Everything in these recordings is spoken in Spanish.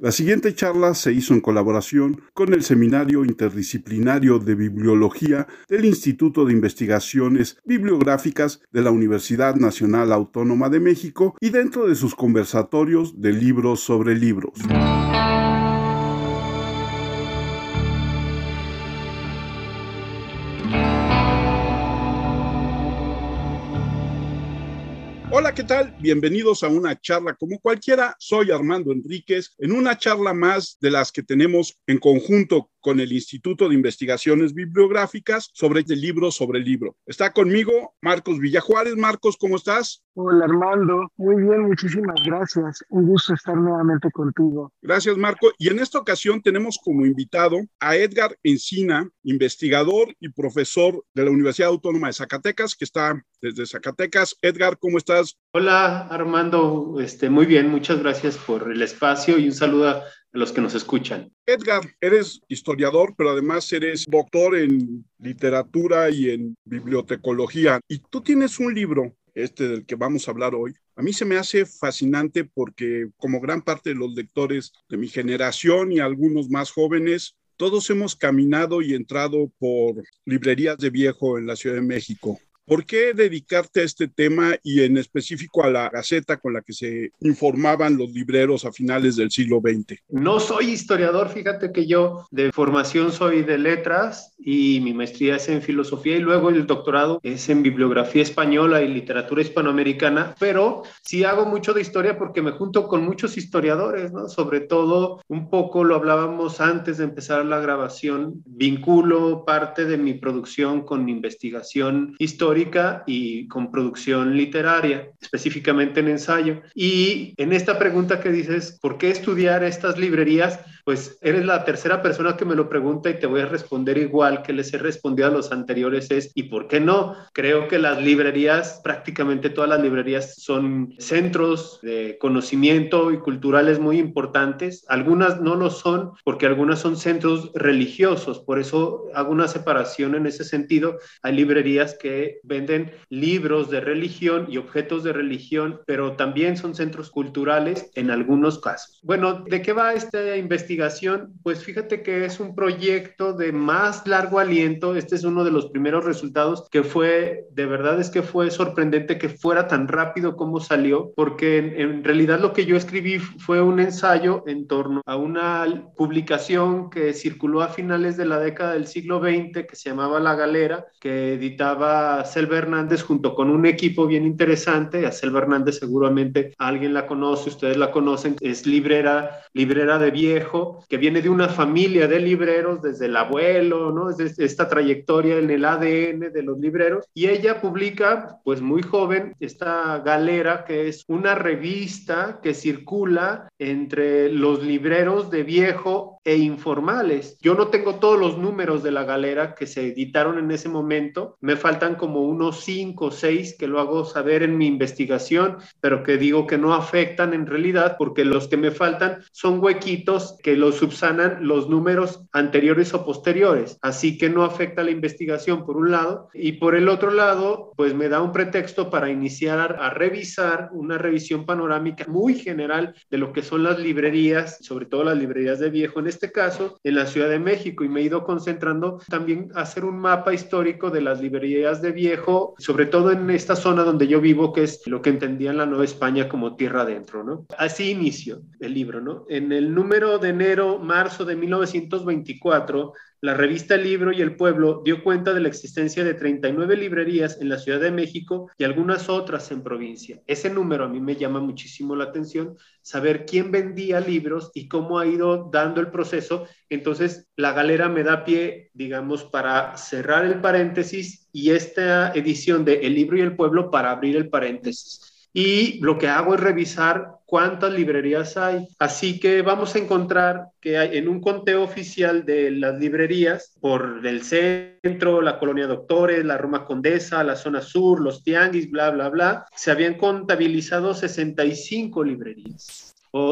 La siguiente charla se hizo en colaboración con el Seminario Interdisciplinario de Bibliología del Instituto de Investigaciones Bibliográficas de la Universidad Nacional Autónoma de México y dentro de sus conversatorios de libros sobre libros. ¿Qué tal? Bienvenidos a una charla como cualquiera. Soy Armando Enríquez en una charla más de las que tenemos en conjunto con el Instituto de Investigaciones Bibliográficas sobre el libro sobre el libro. Está conmigo Marcos Villajuárez. Marcos, ¿cómo estás? Hola Armando, muy bien, muchísimas gracias. Un gusto estar nuevamente contigo. Gracias Marco. Y en esta ocasión tenemos como invitado a Edgar Encina, investigador y profesor de la Universidad Autónoma de Zacatecas, que está desde Zacatecas. Edgar, ¿cómo estás? Hola Armando, este, muy bien, muchas gracias por el espacio y un saludo a los que nos escuchan. Edgar, eres historiador, pero además eres doctor en literatura y en bibliotecología. Y tú tienes un libro, este del que vamos a hablar hoy. A mí se me hace fascinante porque como gran parte de los lectores de mi generación y algunos más jóvenes, todos hemos caminado y entrado por librerías de viejo en la Ciudad de México. ¿Por qué dedicarte a este tema y en específico a la gaceta con la que se informaban los libreros a finales del siglo XX? No soy historiador, fíjate que yo de formación soy de letras y mi maestría es en filosofía y luego el doctorado es en bibliografía española y literatura hispanoamericana, pero sí hago mucho de historia porque me junto con muchos historiadores, ¿no? Sobre todo, un poco lo hablábamos antes de empezar la grabación, vinculo parte de mi producción con investigación histórica y con producción literaria, específicamente en ensayo. Y en esta pregunta que dices, ¿por qué estudiar estas librerías? Pues eres la tercera persona que me lo pregunta y te voy a responder igual que les he respondido a los anteriores es, ¿y por qué no? Creo que las librerías, prácticamente todas las librerías son centros de conocimiento y culturales muy importantes. Algunas no lo son porque algunas son centros religiosos, por eso hago una separación en ese sentido. Hay librerías que venden libros de religión y objetos de religión, pero también son centros culturales en algunos casos. Bueno, ¿de qué va esta investigación? Pues fíjate que es un proyecto de más largo aliento. Este es uno de los primeros resultados que fue, de verdad es que fue sorprendente que fuera tan rápido como salió, porque en, en realidad lo que yo escribí fue un ensayo en torno a una publicación que circuló a finales de la década del siglo XX que se llamaba La Galera, que editaba Selva Hernández junto con un equipo bien interesante. A Selva Hernández seguramente alguien la conoce, ustedes la conocen, es librera, librera de viejo, que viene de una familia de libreros desde el abuelo, ¿no? Es esta trayectoria en el ADN de los libreros. Y ella publica, pues muy joven, esta galera, que es una revista que circula entre los libreros de viejo e informales. Yo no tengo todos los números de la galera que se editaron en ese momento, me faltan como unos cinco o seis que lo hago saber en mi investigación, pero que digo que no afectan en realidad porque los que me faltan son huequitos que los subsanan los números anteriores o posteriores. Así que no afecta la investigación por un lado y por el otro lado, pues me da un pretexto para iniciar a revisar una revisión panorámica muy general de lo que son las librerías, sobre todo las librerías de viejo en este caso, en la Ciudad de México y me he ido concentrando también a hacer un mapa histórico de las librerías de viejo sobre todo en esta zona donde yo vivo, que es lo que entendía en la Nueva España como tierra adentro, ¿no? Así inicio el libro, ¿no? En el número de enero-marzo de 1924, la revista Libro y el Pueblo dio cuenta de la existencia de 39 librerías en la Ciudad de México y algunas otras en provincia. Ese número a mí me llama muchísimo la atención, saber quién vendía libros y cómo ha ido dando el proceso. Entonces, la galera me da pie, digamos, para cerrar el paréntesis y esta edición de El Libro y el Pueblo para abrir el paréntesis y lo que hago es revisar cuántas librerías hay. Así que vamos a encontrar que hay en un conteo oficial de las librerías por el centro, la colonia Doctores, la Roma Condesa, la zona sur, los tianguis, bla, bla, bla, se habían contabilizado 65 librerías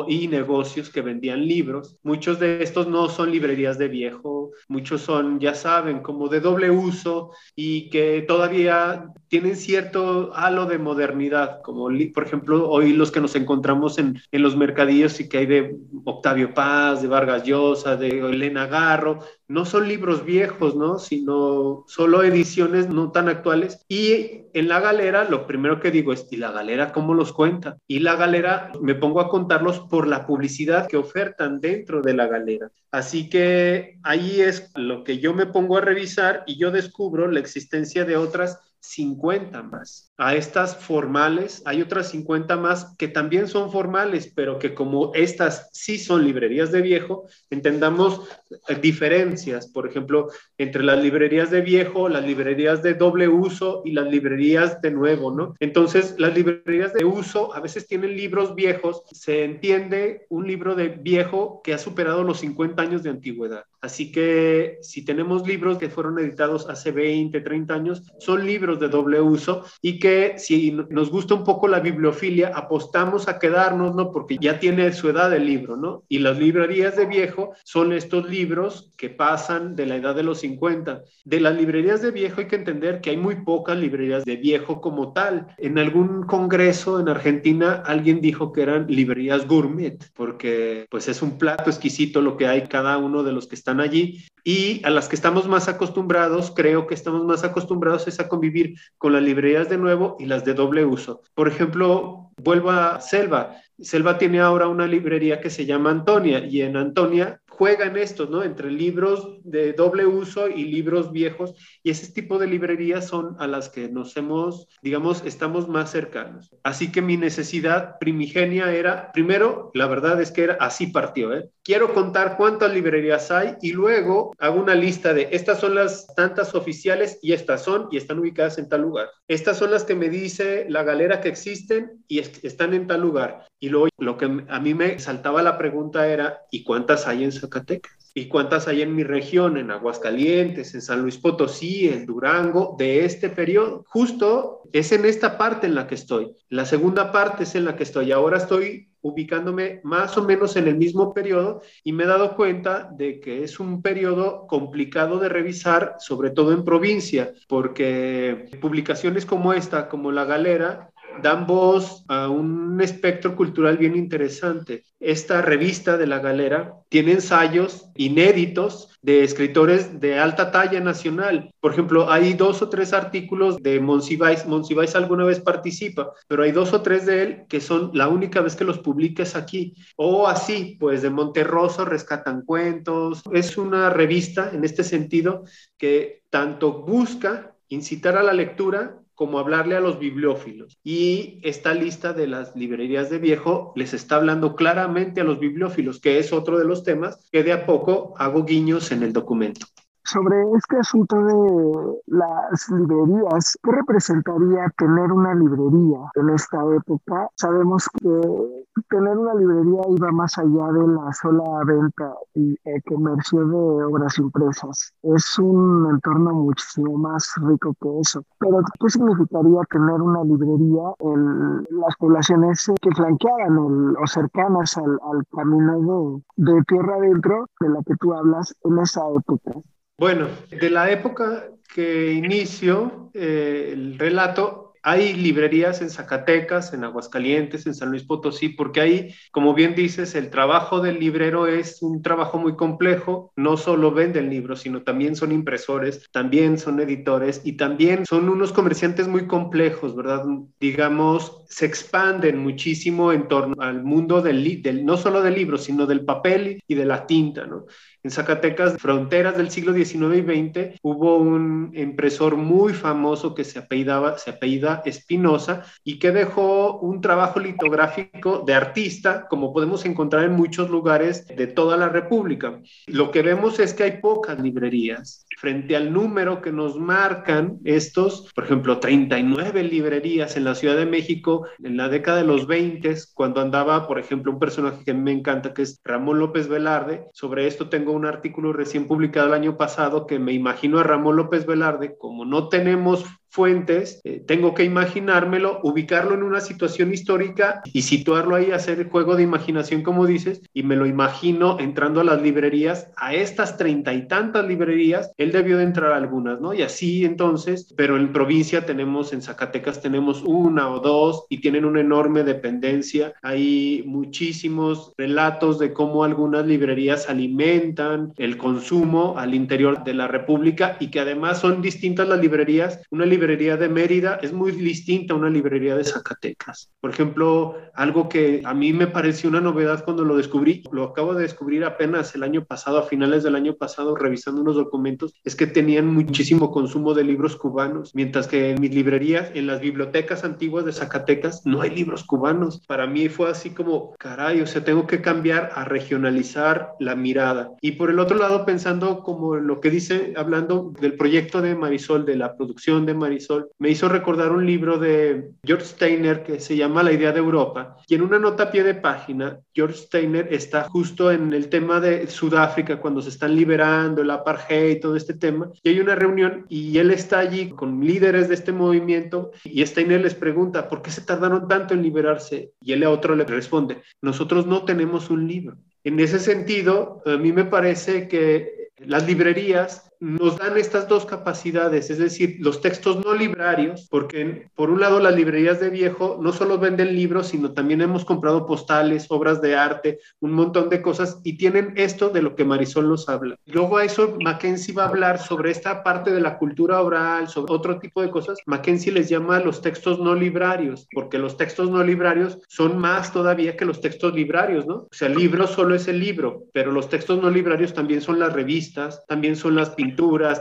y negocios que vendían libros. Muchos de estos no son librerías de viejo, muchos son, ya saben, como de doble uso y que todavía tienen cierto halo de modernidad, como por ejemplo hoy los que nos encontramos en, en los mercadillos y que hay de Octavio Paz, de Vargas Llosa, de Elena Garro, no son libros viejos, ¿no? Sino solo ediciones no tan actuales. Y en la galera, lo primero que digo es, ¿y la galera cómo los cuenta? Y la galera, me pongo a contarlos por la publicidad que ofertan dentro de la galera. Así que ahí es lo que yo me pongo a revisar y yo descubro la existencia de otras 50 más. A estas formales hay otras 50 más que también son formales, pero que como estas sí son librerías de viejo, entendamos eh, diferencias, por ejemplo, entre las librerías de viejo, las librerías de doble uso y las librerías de nuevo, ¿no? Entonces, las librerías de uso a veces tienen libros viejos, se entiende un libro de viejo que ha superado los 50 años de antigüedad. Así que si tenemos libros que fueron editados hace 20, 30 años, son libros de doble uso y que si nos gusta un poco la bibliofilia, apostamos a quedarnos, ¿no? Porque ya tiene su edad el libro, ¿no? Y las librerías de viejo son estos libros que pasan de la edad de los 50. De las librerías de viejo hay que entender que hay muy pocas librerías de viejo como tal. En algún congreso en Argentina alguien dijo que eran librerías gourmet, porque pues es un plato exquisito lo que hay cada uno de los que están allí y a las que estamos más acostumbrados, creo que estamos más acostumbrados es a convivir con las librerías de nuevo y las de doble uso. Por ejemplo, vuelvo a Selva. Selva tiene ahora una librería que se llama Antonia y en Antonia juegan estos, ¿no? Entre libros de doble uso y libros viejos, y ese tipo de librerías son a las que nos hemos, digamos, estamos más cercanos. Así que mi necesidad primigenia era, primero, la verdad es que era así partió, ¿eh? Quiero contar cuántas librerías hay y luego hago una lista de estas son las tantas oficiales y estas son y están ubicadas en tal lugar. Estas son las que me dice la galera que existen y están en tal lugar. Y luego lo que a mí me saltaba la pregunta era, ¿y cuántas hay en Zacatecas? ¿Y cuántas hay en mi región, en Aguascalientes, en San Luis Potosí, en Durango, de este periodo? Justo es en esta parte en la que estoy. La segunda parte es en la que estoy. Ahora estoy ubicándome más o menos en el mismo periodo y me he dado cuenta de que es un periodo complicado de revisar, sobre todo en provincia, porque publicaciones como esta, como La Galera, dan voz a un espectro cultural bien interesante. Esta revista de la galera tiene ensayos inéditos de escritores de alta talla nacional. Por ejemplo, hay dos o tres artículos de Monsiváis. Monsiváis alguna vez participa, pero hay dos o tres de él que son la única vez que los publiques aquí. O así, pues de Monterroso rescatan cuentos. Es una revista en este sentido que tanto busca incitar a la lectura como hablarle a los bibliófilos. Y esta lista de las librerías de viejo les está hablando claramente a los bibliófilos, que es otro de los temas que de a poco hago guiños en el documento sobre este asunto de las librerías, ¿qué representaría tener una librería en esta época? Sabemos que tener una librería iba más allá de la sola venta y comercio de obras impresas. Es un entorno muchísimo más rico que eso. Pero ¿qué significaría tener una librería en las poblaciones que flanqueaban o cercanas al, camino de, de tierra adentro de la que tú hablas en esa época? Bueno, de la época que inicio eh, el relato, hay librerías en Zacatecas, en Aguascalientes, en San Luis Potosí, porque ahí, como bien dices, el trabajo del librero es un trabajo muy complejo. No solo venden libros, sino también son impresores, también son editores y también son unos comerciantes muy complejos, ¿verdad? Digamos, se expanden muchísimo en torno al mundo del, del no solo del libro, sino del papel y de la tinta, ¿no? En Zacatecas, fronteras del siglo XIX y XX, hubo un impresor muy famoso que se apellidaba, se apellida Espinosa y que dejó un trabajo litográfico de artista, como podemos encontrar en muchos lugares de toda la República. Lo que vemos es que hay pocas librerías frente al número que nos marcan estos, por ejemplo, 39 librerías en la Ciudad de México en la década de los 20, cuando andaba, por ejemplo, un personaje que me encanta, que es Ramón López Velarde. Sobre esto tengo un artículo recién publicado el año pasado que me imagino a Ramón López Velarde, como no tenemos fuentes, eh, tengo que imaginármelo, ubicarlo en una situación histórica y situarlo ahí, hacer juego de imaginación, como dices, y me lo imagino entrando a las librerías, a estas treinta y tantas librerías, él debió de entrar a algunas, ¿no? Y así entonces, pero en provincia tenemos, en Zacatecas tenemos una o dos y tienen una enorme dependencia. Hay muchísimos relatos de cómo algunas librerías alimentan el consumo al interior de la República y que además son distintas las librerías. Una librería de Mérida es muy distinta a una librería de Zacatecas. Por ejemplo, algo que a mí me pareció una novedad cuando lo descubrí, lo acabo de descubrir apenas el año pasado, a finales del año pasado, revisando unos documentos, es que tenían muchísimo consumo de libros cubanos, mientras que en mis librerías, en las bibliotecas antiguas de Zacatecas, no hay libros cubanos. Para mí fue así como, caray, o sea, tengo que cambiar a regionalizar la mirada. Y por el otro lado, pensando como lo que dice, hablando del proyecto de Marisol, de la producción de Marisol, me hizo recordar un libro de George Steiner que se llama La idea de Europa. Y en una nota a pie de página, George Steiner está justo en el tema de Sudáfrica, cuando se están liberando el apartheid, todo este tema. Y hay una reunión y él está allí con líderes de este movimiento y Steiner les pregunta, ¿por qué se tardaron tanto en liberarse? Y él a otro le responde, nosotros no tenemos un libro. En ese sentido, a mí me parece que las librerías nos dan estas dos capacidades, es decir, los textos no librarios, porque por un lado las librerías de viejo no solo venden libros, sino también hemos comprado postales, obras de arte, un montón de cosas y tienen esto de lo que Marisol nos habla. Luego a eso Mackenzie va a hablar sobre esta parte de la cultura oral, sobre otro tipo de cosas. Mackenzie les llama los textos no librarios, porque los textos no librarios son más todavía que los textos librarios, ¿no? O sea, el libro solo es el libro, pero los textos no librarios también son las revistas, también son las pinturas,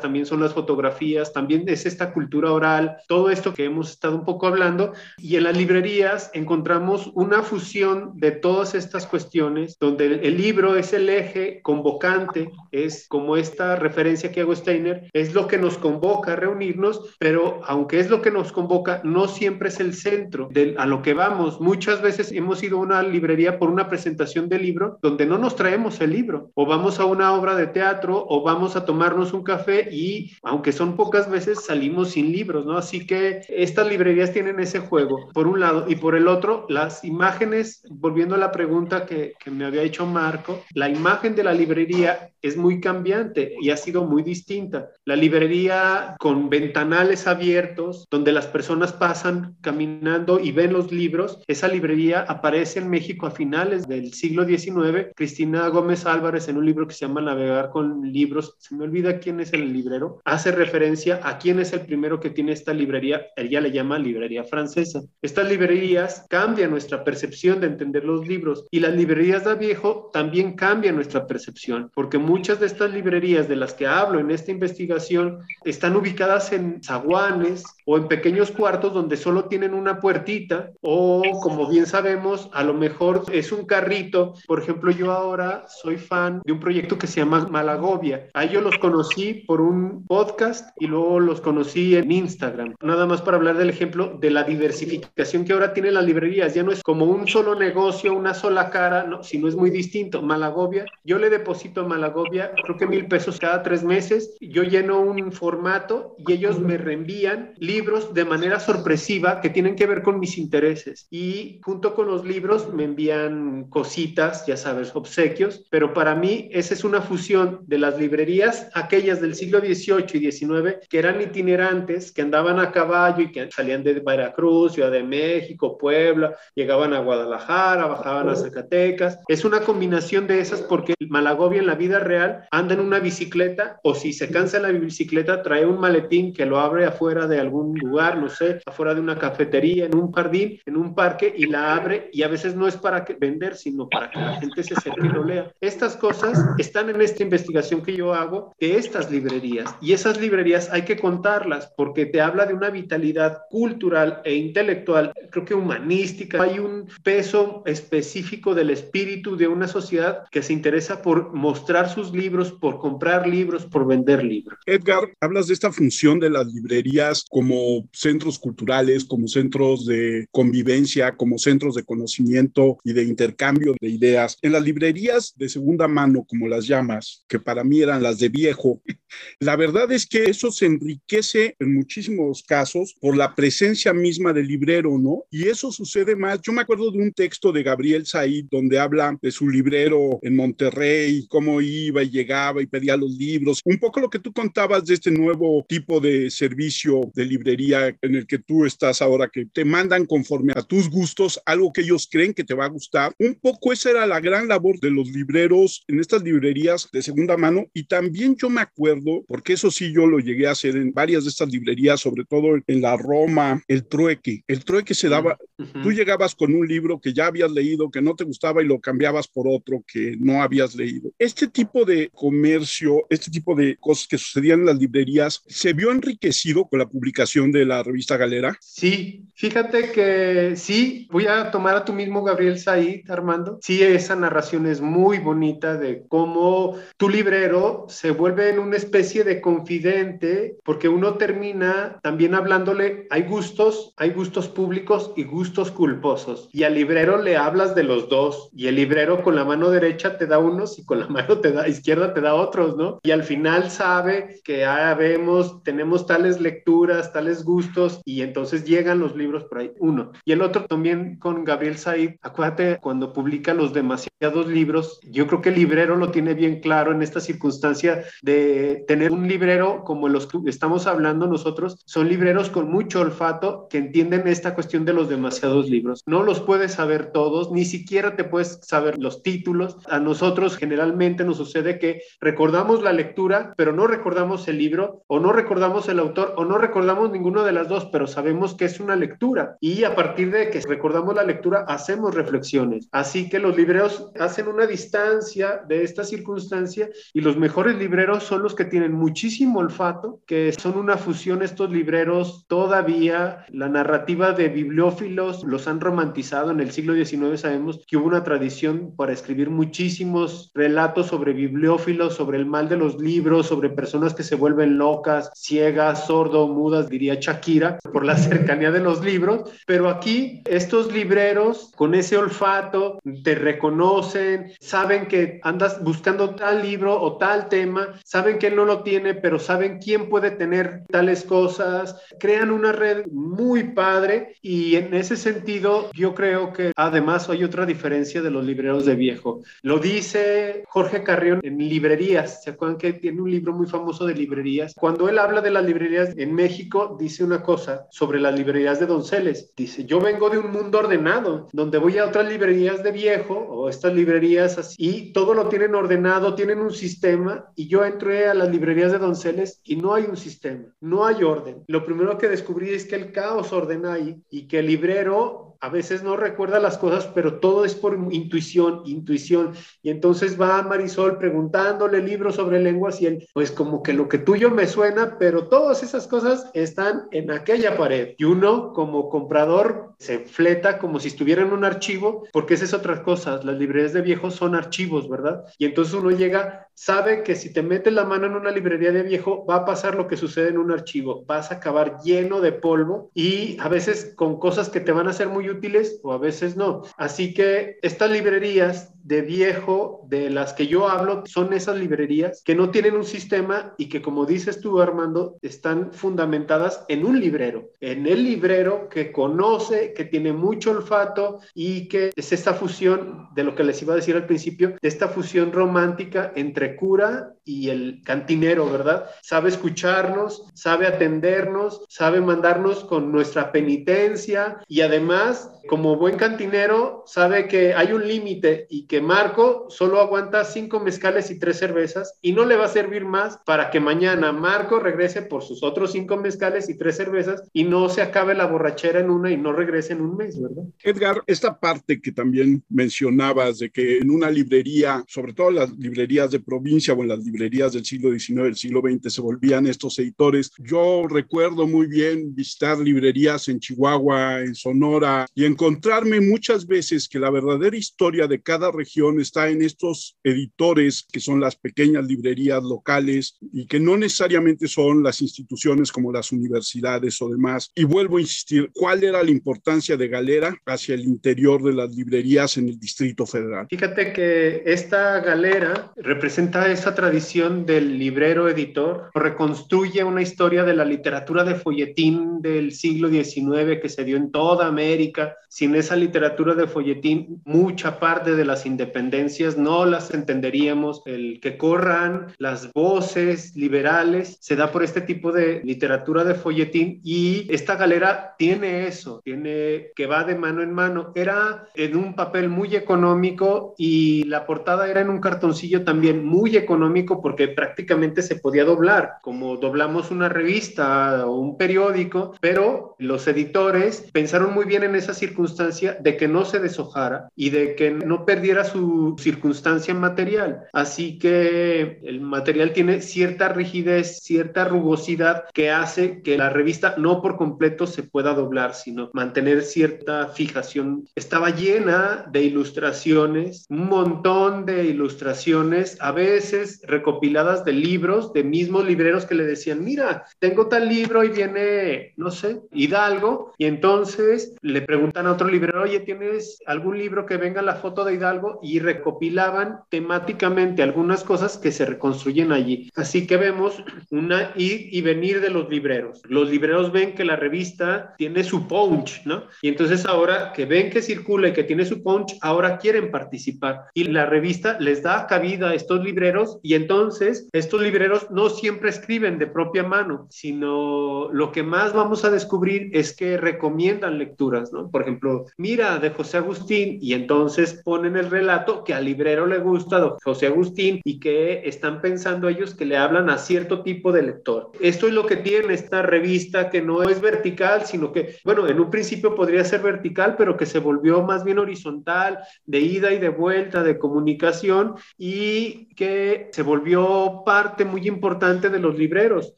también son las fotografías, también es esta cultura oral, todo esto que hemos estado un poco hablando. Y en las librerías encontramos una fusión de todas estas cuestiones, donde el libro es el eje convocante, es como esta referencia que hago Steiner, es lo que nos convoca a reunirnos, pero aunque es lo que nos convoca, no siempre es el centro de a lo que vamos. Muchas veces hemos ido a una librería por una presentación de libro donde no nos traemos el libro, o vamos a una obra de teatro, o vamos a tomarnos un café y aunque son pocas veces salimos sin libros, ¿no? Así que estas librerías tienen ese juego, por un lado, y por el otro, las imágenes, volviendo a la pregunta que, que me había hecho Marco, la imagen de la librería es muy cambiante y ha sido muy distinta. La librería con ventanales abiertos, donde las personas pasan caminando y ven los libros, esa librería aparece en México a finales del siglo XIX. Cristina Gómez Álvarez en un libro que se llama Navegar con libros, se me olvida quién es el librero, hace referencia a quién es el primero que tiene esta librería, ella le llama librería francesa. Estas librerías cambian nuestra percepción de entender los libros y las librerías de viejo también cambian nuestra percepción, porque muchas de estas librerías de las que hablo en esta investigación están ubicadas en zaguanes o en pequeños cuartos donde solo tienen una puertita o como bien sabemos, a lo mejor es un carrito. Por ejemplo, yo ahora soy fan de un proyecto que se llama Malagovia. A ellos los conocí por un podcast y luego los conocí en Instagram. Nada más para hablar del ejemplo de la diversificación que ahora tienen las librerías. Ya no es como un solo negocio, una sola cara, no, sino es muy distinto. Malagovia, yo le deposito a Malagovia creo que mil pesos cada tres meses. Yo lleno un formato y ellos me reenvían libros de manera sorpresiva que tienen que ver con mis intereses. Y junto con los libros me envían cositas, ya sabes, obsequios. Pero para mí esa es una fusión de las librerías, aquellas del siglo XVIII y XIX, que eran itinerantes, que andaban a caballo y que salían de Veracruz, Ciudad de México, Puebla, llegaban a Guadalajara, bajaban a Zacatecas. Es una combinación de esas porque Malagovia en la vida real anda en una bicicleta o si se cansa la bicicleta trae un maletín que lo abre afuera de algún lugar, no sé, afuera de una cafetería, en un jardín, en un parque y la abre y a veces no es para vender, sino para que la gente se acerque y lo lea. Estas cosas están en esta investigación que yo hago de estas librerías y esas librerías hay que contarlas porque te habla de una vitalidad cultural e intelectual, creo que humanística. Hay un peso específico del espíritu de una sociedad que se interesa por mostrar sus libros, por comprar libros, por vender libros. Edgar, hablas de esta función de las librerías como centros culturales, como centros de convivencia, como centros de conocimiento y de intercambio de ideas. En las librerías de segunda mano, como las llamas, que para mí eran las de viejo, La verdad es que eso se enriquece en muchísimos casos por la presencia misma del librero, ¿no? Y eso sucede más. Yo me acuerdo de un texto de Gabriel Said donde habla de su librero en Monterrey, cómo iba y llegaba y pedía los libros. Un poco lo que tú contabas de este nuevo tipo de servicio de librería en el que tú estás ahora, que te mandan conforme a tus gustos algo que ellos creen que te va a gustar. Un poco esa era la gran labor de los libreros en estas librerías de segunda mano. Y también yo me acuerdo porque eso sí yo lo llegué a hacer en varias de estas librerías, sobre todo en la Roma, el trueque. El trueque se daba, tú llegabas con un libro que ya habías leído, que no te gustaba y lo cambiabas por otro que no habías leído. Este tipo de comercio, este tipo de cosas que sucedían en las librerías, ¿se vio enriquecido con la publicación de la revista Galera? Sí, fíjate que sí, voy a tomar a tu mismo Gabriel Said, Armando. Sí, esa narración es muy bonita de cómo tu librero se vuelve en una especie de confidente, porque uno termina también hablándole, hay gustos, hay gustos públicos y gustos culposos. Y al librero le hablas de los dos, y el librero con la mano derecha te da unos y con la mano te da, izquierda te da otros, ¿no? Y al final sabe que ah, vemos, tenemos tales lecturas, tales gustos, y entonces llegan los libros por ahí, uno. Y el otro también con Gabriel Said, acuérdate, cuando publica los demasiados libros, yo creo que el librero lo tiene bien claro en esta circunstancia de tener un librero como los que estamos hablando nosotros, son libreros con mucho olfato que entienden esta cuestión de los demasiados libros. No los puedes saber todos, ni siquiera te puedes saber los títulos. A nosotros generalmente nos sucede que recordamos la lectura, pero no recordamos el libro, o no recordamos el autor, o no recordamos ninguno de las dos, pero sabemos que es una lectura. Y a partir de que recordamos la lectura, hacemos reflexiones. Así que los libreros hacen una distancia de esta circunstancia y los mejores libreros son los que tienen muchísimo olfato, que son una fusión estos libreros todavía, la narrativa de bibliófilos los han romantizado en el siglo XIX, sabemos que hubo una tradición para escribir muchísimos relatos sobre bibliófilos, sobre el mal de los libros, sobre personas que se vuelven locas, ciegas, sordo, mudas, diría Shakira, por la cercanía de los libros, pero aquí estos libreros con ese olfato te reconocen, saben que andas buscando tal libro o tal tema, saben que no lo tiene, pero saben quién puede tener tales cosas, crean una red muy padre y en ese sentido yo creo que además hay otra diferencia de los libreros de viejo. Lo dice Jorge Carrión en librerías, ¿se acuerdan que tiene un libro muy famoso de librerías? Cuando él habla de las librerías en México, dice una cosa sobre las librerías de Donceles. Dice, yo vengo de un mundo ordenado, donde voy a otras librerías de viejo o estas librerías así, y todo lo tienen ordenado, tienen un sistema, y yo entré a las librerías de Donceles y no hay un sistema, no hay orden. Lo primero que descubrí es que el caos ordena ahí y que el librero a veces no recuerda las cosas, pero todo es por intuición, intuición. Y entonces va Marisol preguntándole libros sobre lenguas y él, pues como que lo que tuyo me suena, pero todas esas cosas están en aquella pared. Y uno como comprador se fleta como si estuviera en un archivo, porque esa es otra cosa, las librerías de viejos son archivos, ¿verdad? Y entonces uno llega, sabe que si te metes la mano en una librería de viejo, va a pasar lo que sucede en un archivo, vas a acabar lleno de polvo y a veces con cosas que te van a ser muy útiles o a veces no. Así que estas librerías de viejo de las que yo hablo son esas librerías que no tienen un sistema y que como dices tú Armando, están fundamentadas en un librero, en el librero que conoce, que tiene mucho olfato y que es esta fusión de lo que les iba a decir al principio, de esta fusión romántica entre cura y el cantinero, ¿verdad? Sabe escucharnos, sabe atendernos, sabe mandarnos con nuestra penitencia y además como buen cantinero, sabe que hay un límite y que Marco solo aguanta cinco mezcales y tres cervezas y no le va a servir más para que mañana Marco regrese por sus otros cinco mezcales y tres cervezas y no se acabe la borrachera en una y no regrese en un mes, ¿verdad? Edgar, esta parte que también mencionabas de que en una librería, sobre todo en las librerías de provincia o en las librerías del siglo XIX, del siglo XX, se volvían estos editores. Yo recuerdo muy bien visitar librerías en Chihuahua, en Sonora y en encontrarme muchas veces que la verdadera historia de cada región está en estos editores que son las pequeñas librerías locales y que no necesariamente son las instituciones como las universidades o demás. Y vuelvo a insistir, ¿cuál era la importancia de Galera hacia el interior de las librerías en el Distrito Federal? Fíjate que esta galera representa esa tradición del librero editor, reconstruye una historia de la literatura de folletín del siglo XIX que se dio en toda América. Sin esa literatura de folletín, mucha parte de las independencias no las entenderíamos. El que corran las voces liberales se da por este tipo de literatura de folletín y esta galera tiene eso, tiene que va de mano en mano. Era en un papel muy económico y la portada era en un cartoncillo también muy económico porque prácticamente se podía doblar, como doblamos una revista o un periódico, pero los editores pensaron muy bien en esa circunstancia de que no se deshojara y de que no perdiera su circunstancia material. Así que el material tiene cierta rigidez, cierta rugosidad que hace que la revista no por completo se pueda doblar, sino mantener cierta fijación. Estaba llena de ilustraciones, un montón de ilustraciones, a veces recopiladas de libros, de mismos libreros que le decían, mira, tengo tal libro y viene, no sé, Hidalgo, y entonces le preguntan a otro librero, oye, ¿tienes algún libro que venga la foto de Hidalgo? Y recopilaban temáticamente algunas cosas que se reconstruyen allí. Así que vemos una ir y venir de los libreros. Los libreros ven que la revista tiene su punch, ¿no? Y entonces ahora que ven que circula y que tiene su punch, ahora quieren participar. Y la revista les da cabida a estos libreros y entonces estos libreros no siempre escriben de propia mano, sino lo que más vamos a descubrir es que recomiendan lecturas, ¿no? Por ejemplo, mira de José Agustín y entonces ponen el relato que al librero le gusta de José Agustín y que están pensando ellos que le hablan a cierto tipo de lector. Esto es lo que tiene esta revista que no es vertical, sino que, bueno, en un principio podría ser vertical, pero que se volvió más bien horizontal, de ida y de vuelta, de comunicación y que se volvió parte muy importante de los libreros.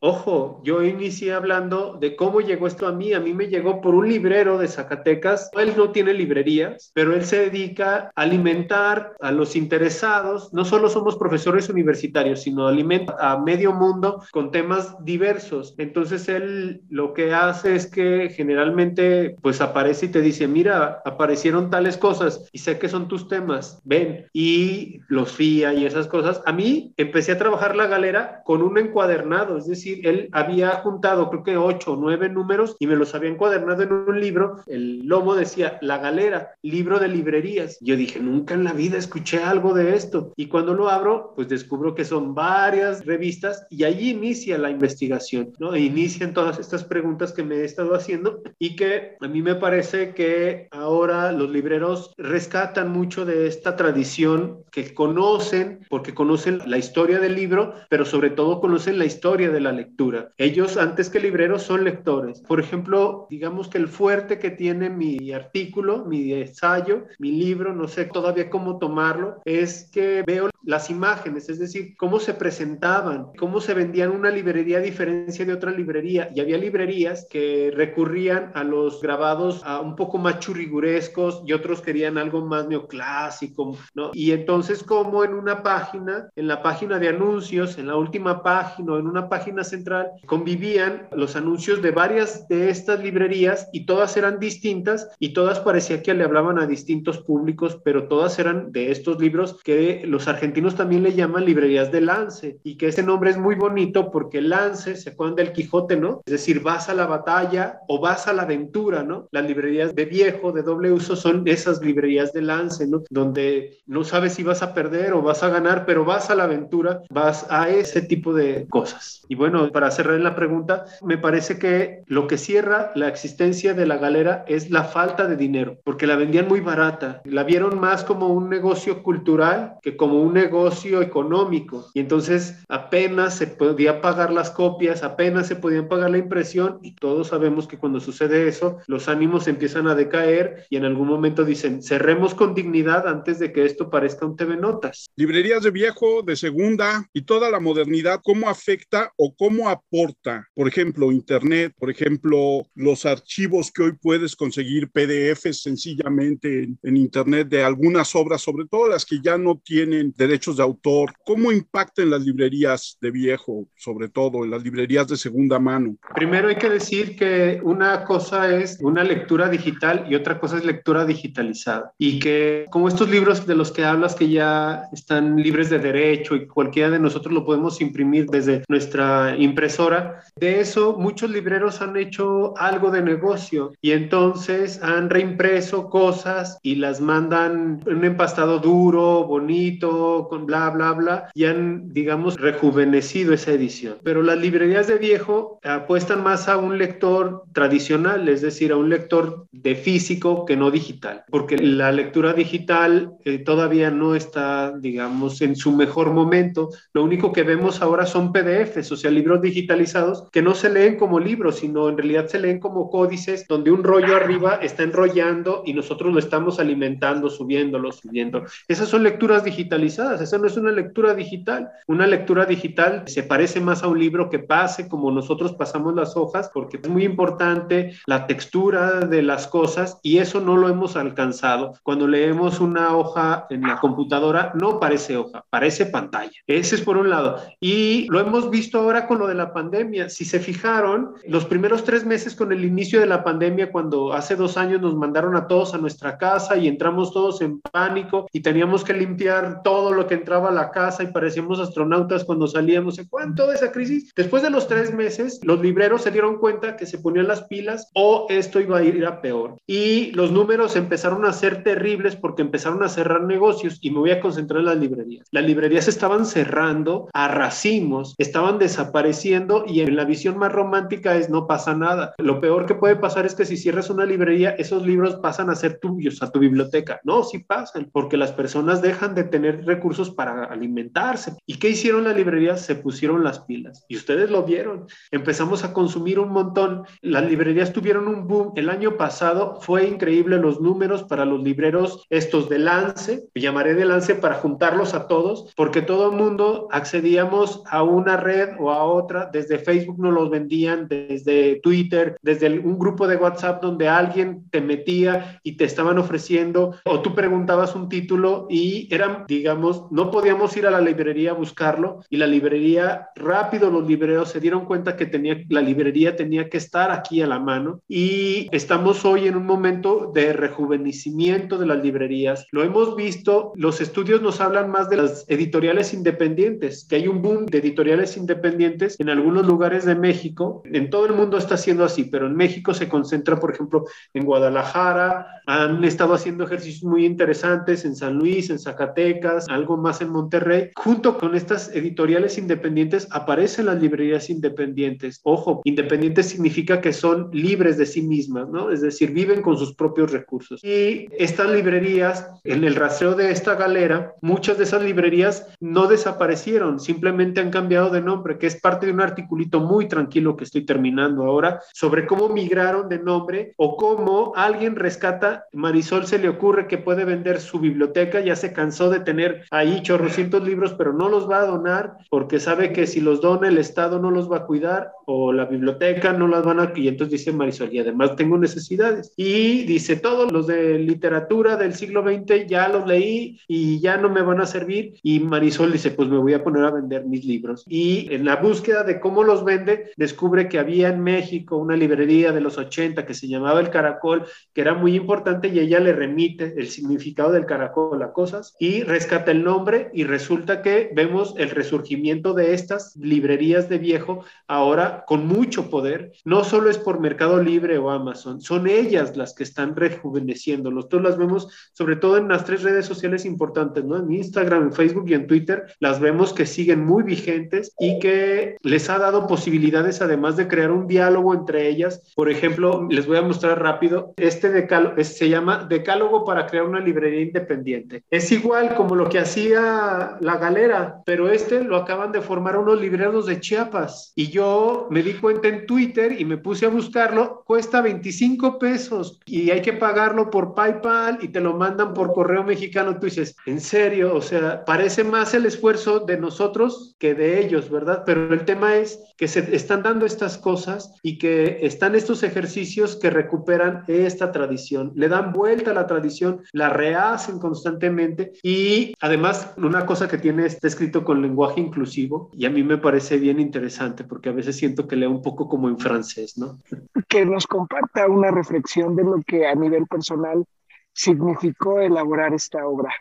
Ojo, yo inicié hablando de cómo llegó esto a mí. A mí me llegó por un librero de Zacatecas. Él no tiene librerías, pero él se dedica a alimentar a los interesados. No solo somos profesores universitarios, sino alimenta a medio mundo con temas diversos. Entonces él lo que hace es que generalmente pues aparece y te dice, mira, aparecieron tales cosas y sé que son tus temas, ven. Y los fía y esas cosas. A mí empecé a trabajar la galera con un encuadernado, es decir, él había juntado creo que ocho o nueve números y me los había encuadernado en un libro. El lomo decía La Galera, libro de librerías. Yo dije, nunca en la vida escuché algo de esto. Y cuando lo abro, pues descubro que son varias revistas y allí inicia la investigación, ¿no? Inician todas estas preguntas que me he estado haciendo y que a mí me parece que ahora los libreros rescatan mucho de esta tradición que conocen, porque conocen la historia del libro, pero sobre todo conocen la historia de la lectura. Ellos, antes que libreros, son lectores. Por ejemplo, digamos que el fuerte que tiene mi artículo, mi ensayo, mi libro, no sé todavía cómo tomarlo, es que veo las imágenes, es decir, cómo se presentaban, cómo se vendían una librería a diferencia de otra librería. Y había librerías que recurrían a los grabados a un poco más churrigurescos y otros querían algo más neoclásico, ¿no? Y entonces como en una página, en la página de anuncios, en la última página o en una página central, convivían los anuncios de varias de estas librerías y todas eran distintas y todas parecía que le hablaban a distintos públicos, pero todas eran de estos libros que los argentinos también le llaman librerías de lance y que ese nombre es muy bonito porque lance se acuerdan del Quijote, ¿no? Es decir, vas a la batalla o vas a la aventura, ¿no? Las librerías de viejo, de doble uso, son esas librerías de lance, ¿no? Donde no sabes si vas a perder o vas a ganar, pero vas a la aventura, vas a ese tipo de cosas. Y bueno, para cerrar la pregunta, me parece que lo que cierra la existencia de la galera es la falta de dinero, porque la vendían muy barata. La vieron más como un negocio cultural que como un negocio negocio económico y entonces apenas se podía pagar las copias, apenas se podían pagar la impresión y todos sabemos que cuando sucede eso, los ánimos empiezan a decaer y en algún momento dicen, cerremos con dignidad antes de que esto parezca un TV Notas. Librerías de viejo, de segunda y toda la modernidad, ¿cómo afecta o cómo aporta, por ejemplo, Internet, por ejemplo, los archivos que hoy puedes conseguir PDFs sencillamente en, en Internet de algunas obras, sobre todo las que ya no tienen derechos de autor? ¿Cómo impacta en las librerías de viejo, sobre todo en las librerías de segunda mano? Primero hay que decir que una cosa es una lectura digital y otra cosa es lectura digitalizada. Y que como estos libros de los que hablas que ya están libres de derecho y cualquiera de nosotros lo podemos imprimir desde nuestra impresora, de eso muchos libreros han hecho algo de negocio y entonces han reimpreso cosas y las mandan en un empastado duro, bonito, con bla, bla, bla, y han, digamos, rejuvenecido esa edición. Pero las librerías de viejo apuestan más a un lector tradicional, es decir, a un lector de físico que no digital, porque la lectura digital eh, todavía no está, digamos, en su mejor momento. Lo único que vemos ahora son PDFs, o sea, libros digitalizados que no se leen como libros, sino en realidad se leen como códices donde un rollo arriba está enrollando y nosotros lo estamos alimentando, subiéndolo, subiendo. Esas son lecturas digitalizadas, esa no es una lectura digital. Una lectura digital se parece más a un libro que pase como nosotros pasamos las hojas, porque es muy importante la textura de las cosas y eso no lo hemos alcanzado. Cuando leemos una hoja en la computadora, no parece hoja, parece pantalla. Ese es por un lado. Y lo hemos visto ahora con lo de la pandemia. Si se fijaron, los primeros tres meses con el inicio de la pandemia, cuando hace dos años nos mandaron a todos a nuestra casa y entramos todos en pánico y teníamos que limpiar todo lo que entraba a la casa y parecíamos astronautas cuando salíamos. ¿Se acuerdan toda esa crisis? Después de los tres meses, los libreros se dieron cuenta que se ponían las pilas o esto iba a ir a peor. Y los números empezaron a ser terribles porque empezaron a cerrar negocios y me voy a concentrar en las librerías. Las librerías estaban cerrando a racimos, estaban desapareciendo y en la visión más romántica es no pasa nada. Lo peor que puede pasar es que si cierras una librería, esos libros pasan a ser tuyos, a tu biblioteca. No, sí pasan, porque las personas dejan de tener recursos para alimentarse. ¿Y qué hicieron las librerías? Se pusieron las pilas. Y ustedes lo vieron. Empezamos a consumir un montón. Las librerías tuvieron un boom. El año pasado fue increíble los números para los libreros estos de Lance, llamaré de Lance para juntarlos a todos, porque todo el mundo accedíamos a una red o a otra. Desde Facebook nos los vendían, desde Twitter, desde un grupo de WhatsApp donde alguien te metía y te estaban ofreciendo o tú preguntabas un título y eran, digamos, no podíamos ir a la librería a buscarlo y la librería rápido los libreros se dieron cuenta que tenía la librería tenía que estar aquí a la mano y estamos hoy en un momento de rejuvenecimiento de las librerías. Lo hemos visto, los estudios nos hablan más de las editoriales independientes, que hay un boom de editoriales independientes en algunos lugares de México. En todo el mundo está siendo así, pero en México se concentra, por ejemplo, en Guadalajara, han estado haciendo ejercicios muy interesantes en San Luis, en Zacatecas, algo más en Monterrey. Junto con estas editoriales independientes aparecen las librerías independientes. Ojo, independientes significa que son libres de sí mismas, ¿no? Es decir, viven con sus propios recursos. Y estas librerías, en el rastreo de esta galera, muchas de esas librerías no desaparecieron, simplemente han cambiado de nombre, que es parte de un articulito muy tranquilo que estoy terminando ahora sobre cómo migraron de nombre o cómo alguien rescata, Marisol se le ocurre que puede vender su biblioteca, ya se cansó de tener ahí chorrocientos libros, pero no los va a donar porque sabe que si los dona el Estado no los va a cuidar o la biblioteca no las van a... Y entonces dice Marisol, y además tengo necesidades. Y dice, todos los de literatura del siglo XX ya los leí y ya no me van a servir. Y Marisol dice, pues me voy a poner a vender mis libros. Y en la búsqueda de cómo los vende, descubre que había en México una librería de los 80 que se llamaba El Caracol, que era muy importante y ella le remite el significado del caracol a cosas y rescata el nombre y resulta que vemos el resurgimiento de estas librerías de viejo ahora con mucho poder. No solo es por Mercado Libre o Amazon, son ellas las que están rejuveneciendo. Nosotros las vemos sobre todo en las tres redes sociales importantes, ¿no? En Instagram, en Facebook y en Twitter, las vemos que siguen muy vigentes y que les ha dado posibilidades además de crear un diálogo entre ellas. Por ejemplo, les voy a mostrar rápido, este decálogo se llama Decálogo para crear una librería independiente. Es igual como lo que hacía la galera, pero este lo acaban de formar unos libreros de Chiapas. Y yo me di cuenta en Twitter y me puse a buscarlo, cuesta 25 pesos y hay que pagarlo por PayPal y te lo mandan por correo mexicano. Tú dices, en serio, o sea, parece más el esfuerzo de nosotros que de ellos, ¿verdad? Pero el tema es que se están dando estas cosas y que están estos ejercicios que recuperan esta tradición, le dan vuelta a la tradición, la rehacen constantemente y además una cosa que tiene está escrito con lenguaje inclusivo y a mí me parece bien interesante porque a veces siento que leo un poco como en francés, ¿no? Que nos comparta una reflexión de lo que a nivel personal significó elaborar esta obra,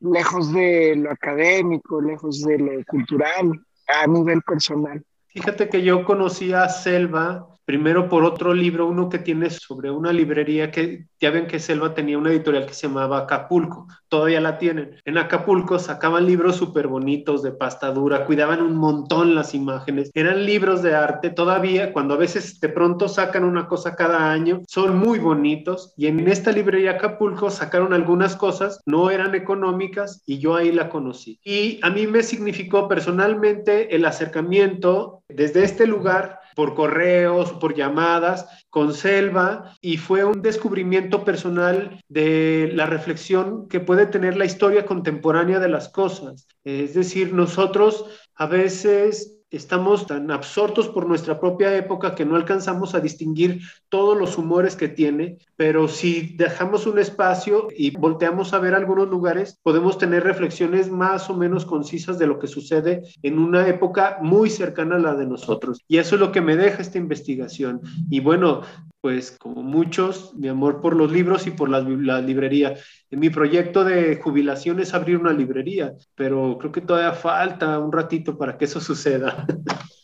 lejos de lo académico, lejos de lo cultural, a nivel personal. Fíjate que yo conocí a Selva primero por otro libro, uno que tiene sobre una librería que ya ven que Selva tenía una editorial que se llamaba Acapulco, todavía la tienen. En Acapulco sacaban libros súper bonitos de pasta dura, cuidaban un montón las imágenes, eran libros de arte, todavía cuando a veces de pronto sacan una cosa cada año, son muy bonitos y en esta librería Acapulco sacaron algunas cosas, no eran económicas y yo ahí la conocí. Y a mí me significó personalmente el acercamiento desde este lugar por correos, por llamadas, con Selva, y fue un descubrimiento personal de la reflexión que puede tener la historia contemporánea de las cosas. Es decir, nosotros a veces estamos tan absortos por nuestra propia época que no alcanzamos a distinguir todos los humores que tiene, pero si dejamos un espacio y volteamos a ver algunos lugares, podemos tener reflexiones más o menos concisas de lo que sucede en una época muy cercana a la de nosotros. Y eso es lo que me deja esta investigación. Y bueno, pues como muchos, mi amor por los libros y por la, la librería. Mi proyecto de jubilación es abrir una librería, pero creo que todavía falta un ratito para que eso suceda.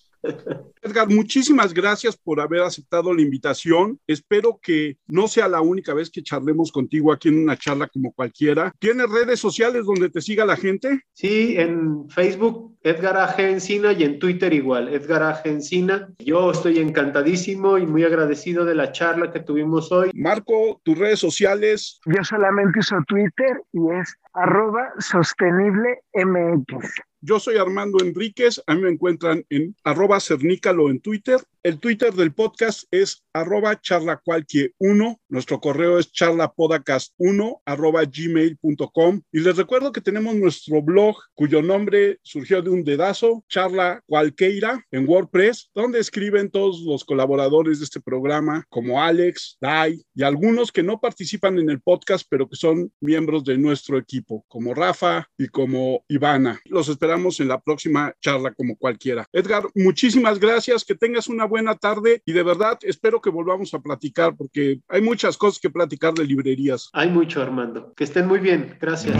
Edgar, muchísimas gracias por haber aceptado la invitación. Espero que no sea la única vez que charlemos contigo aquí en una charla como cualquiera. ¿Tienes redes sociales donde te siga la gente? Sí, en Facebook Edgar Encina y en Twitter igual, Edgar Encina. Yo estoy encantadísimo y muy agradecido de la charla que tuvimos hoy. Marco, tus redes sociales. Yo solamente uso Twitter y es arroba sostenible MX. Yo soy Armando Enríquez, a mí me encuentran en arroba cernícalo en Twitter. El Twitter del podcast es arroba charlacualquie1, nuestro correo es charlapodcast1 arroba gmail.com y les recuerdo que tenemos nuestro blog cuyo nombre surgió de un dedazo, Charla Cualqueira en WordPress, donde escriben todos los colaboradores de este programa como Alex, Dai y algunos que no participan en el podcast pero que son miembros de nuestro equipo, como Rafa y como Ivana. Los esperamos en la próxima charla como cualquiera. Edgar, muchísimas gracias, que tengas una buena tarde y de verdad espero que volvamos a platicar porque hay muchas cosas que platicar de librerías. Hay mucho, Armando. Que estén muy bien. Gracias.